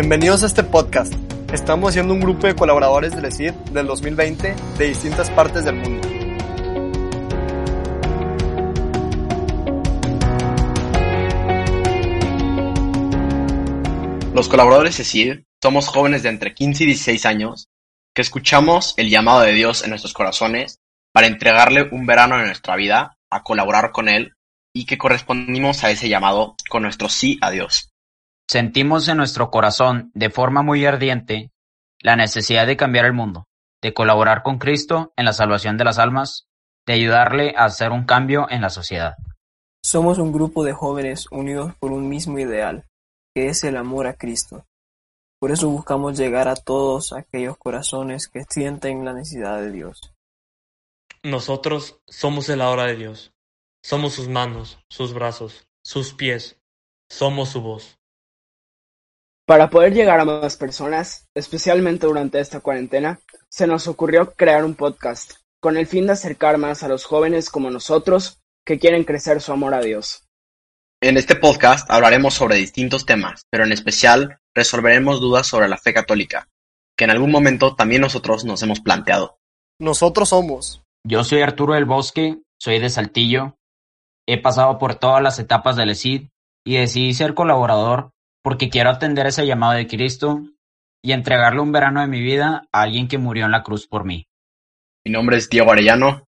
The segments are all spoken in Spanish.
Bienvenidos a este podcast. Estamos siendo un grupo de colaboradores del ESID del 2020 de distintas partes del mundo. Los colaboradores ESID somos jóvenes de entre 15 y 16 años que escuchamos el llamado de Dios en nuestros corazones para entregarle un verano en nuestra vida, a colaborar con Él y que correspondimos a ese llamado con nuestro sí a Dios. Sentimos en nuestro corazón, de forma muy ardiente, la necesidad de cambiar el mundo, de colaborar con Cristo en la salvación de las almas, de ayudarle a hacer un cambio en la sociedad. Somos un grupo de jóvenes unidos por un mismo ideal, que es el amor a Cristo. Por eso buscamos llegar a todos aquellos corazones que sienten la necesidad de Dios. Nosotros somos el ahora de Dios. Somos sus manos, sus brazos, sus pies. Somos su voz. Para poder llegar a más personas, especialmente durante esta cuarentena, se nos ocurrió crear un podcast, con el fin de acercar más a los jóvenes como nosotros que quieren crecer su amor a Dios. En este podcast hablaremos sobre distintos temas, pero en especial resolveremos dudas sobre la fe católica, que en algún momento también nosotros nos hemos planteado. Nosotros somos. Yo soy Arturo del Bosque, soy de Saltillo, he pasado por todas las etapas del ESID y decidí ser colaborador porque quiero atender ese llamado de Cristo y entregarle un verano de mi vida a alguien que murió en la cruz por mí. Mi nombre es Diego Arellano,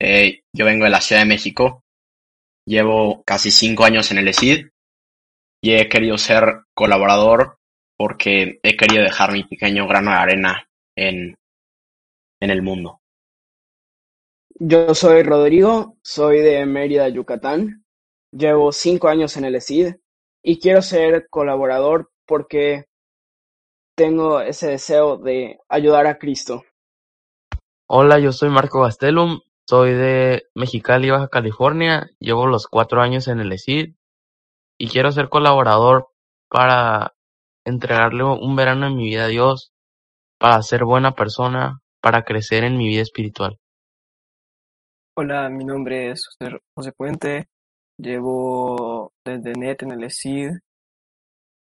eh, yo vengo de la Ciudad de México, llevo casi cinco años en el ESID y he querido ser colaborador porque he querido dejar mi pequeño grano de arena en, en el mundo. Yo soy Rodrigo, soy de Mérida, Yucatán, llevo cinco años en el ESID y quiero ser colaborador porque tengo ese deseo de ayudar a Cristo. Hola, yo soy Marco Gastelum, soy de Mexicali, Baja California, llevo los cuatro años en el ESID y quiero ser colaborador para entregarle un verano en mi vida a Dios, para ser buena persona, para crecer en mi vida espiritual. Hola, mi nombre es José, José Puente, llevo desde NET en el ESID,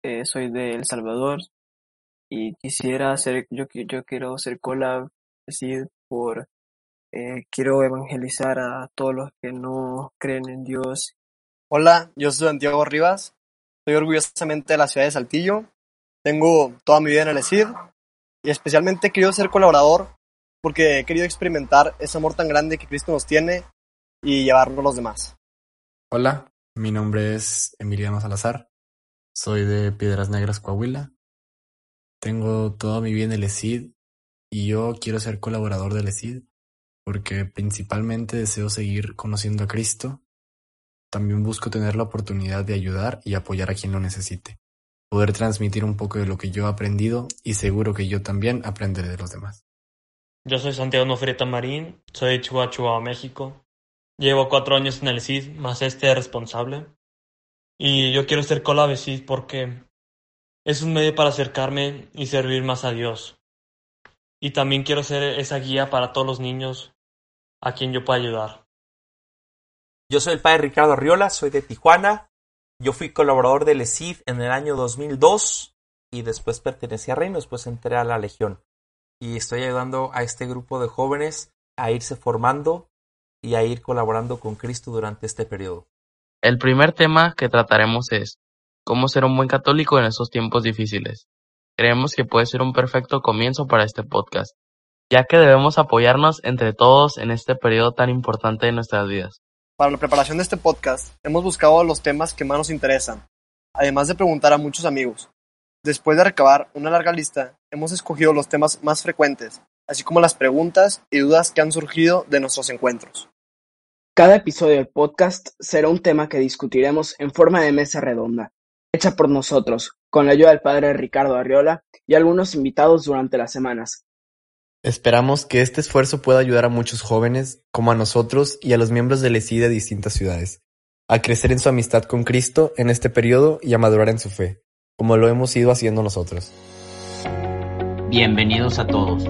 eh, soy de El Salvador y quisiera hacer, yo, yo quiero ser collab ESID por, eh, quiero evangelizar a todos los que no creen en Dios. Hola, yo soy Santiago Rivas, soy orgullosamente de la ciudad de Saltillo, tengo toda mi vida en el ESID y especialmente quiero ser colaborador porque he querido experimentar ese amor tan grande que Cristo nos tiene y llevarlo a los demás. Hola, mi nombre es Emiliano Salazar, soy de Piedras Negras, Coahuila. Tengo toda mi vida en el ESID y yo quiero ser colaborador del ESID porque principalmente deseo seguir conociendo a Cristo. También busco tener la oportunidad de ayudar y apoyar a quien lo necesite. Poder transmitir un poco de lo que yo he aprendido y seguro que yo también aprenderé de los demás. Yo soy Santiago Nofreta Marín, soy de Chihuahua, Chihuahua, México. Llevo cuatro años en el CID, más este responsable. Y yo quiero ser collab CID porque es un medio para acercarme y servir más a Dios. Y también quiero ser esa guía para todos los niños a quien yo pueda ayudar. Yo soy el padre Ricardo Arriola, soy de Tijuana. Yo fui colaborador del ESID en el año 2002 y después pertenecí a Reino, después entré a la Legión. Y estoy ayudando a este grupo de jóvenes a irse formando y a ir colaborando con Cristo durante este periodo. El primer tema que trataremos es cómo ser un buen católico en estos tiempos difíciles. Creemos que puede ser un perfecto comienzo para este podcast, ya que debemos apoyarnos entre todos en este periodo tan importante de nuestras vidas. Para la preparación de este podcast, hemos buscado los temas que más nos interesan, además de preguntar a muchos amigos. Después de recabar una larga lista, hemos escogido los temas más frecuentes, así como las preguntas y dudas que han surgido de nuestros encuentros. Cada episodio del podcast será un tema que discutiremos en forma de mesa redonda, hecha por nosotros, con la ayuda del padre Ricardo Arriola y algunos invitados durante las semanas. Esperamos que este esfuerzo pueda ayudar a muchos jóvenes, como a nosotros y a los miembros del ESI de distintas ciudades, a crecer en su amistad con Cristo en este periodo y a madurar en su fe, como lo hemos ido haciendo nosotros. Bienvenidos a todos.